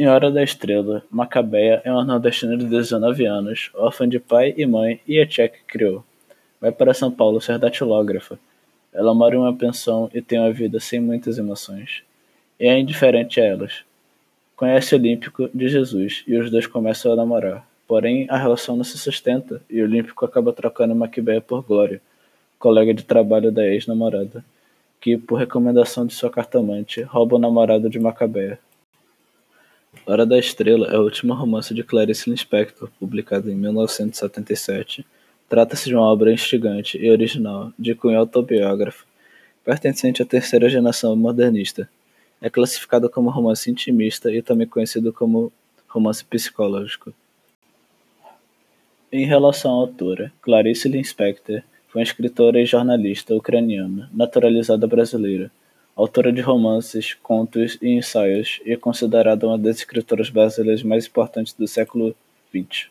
Em Hora da Estrela, Macabeia é uma nordestina de 19 anos, órfã de pai e mãe e a tia que criou. Vai para São Paulo ser datilógrafa. Ela mora em uma pensão e tem uma vida sem muitas emoções. E é indiferente a elas. Conhece Olímpico de Jesus e os dois começam a namorar. Porém, a relação não se sustenta e Olímpico acaba trocando Macabeia por Glória, colega de trabalho da ex-namorada, que, por recomendação de sua cartomante, rouba o namorado de Macabeia. Hora da Estrela é o último romance de Clarice Lispector, publicado em 1977. Trata-se de uma obra instigante e original, de cunho autobiógrafo, pertencente à terceira geração modernista. É classificado como romance intimista e também conhecido como romance psicológico. Em relação à autora, Clarice Lispector foi uma escritora e jornalista ucraniana, naturalizada brasileira autora de romances, contos e ensaios, e é considerada uma das escritoras brasileiras mais importantes do século XX.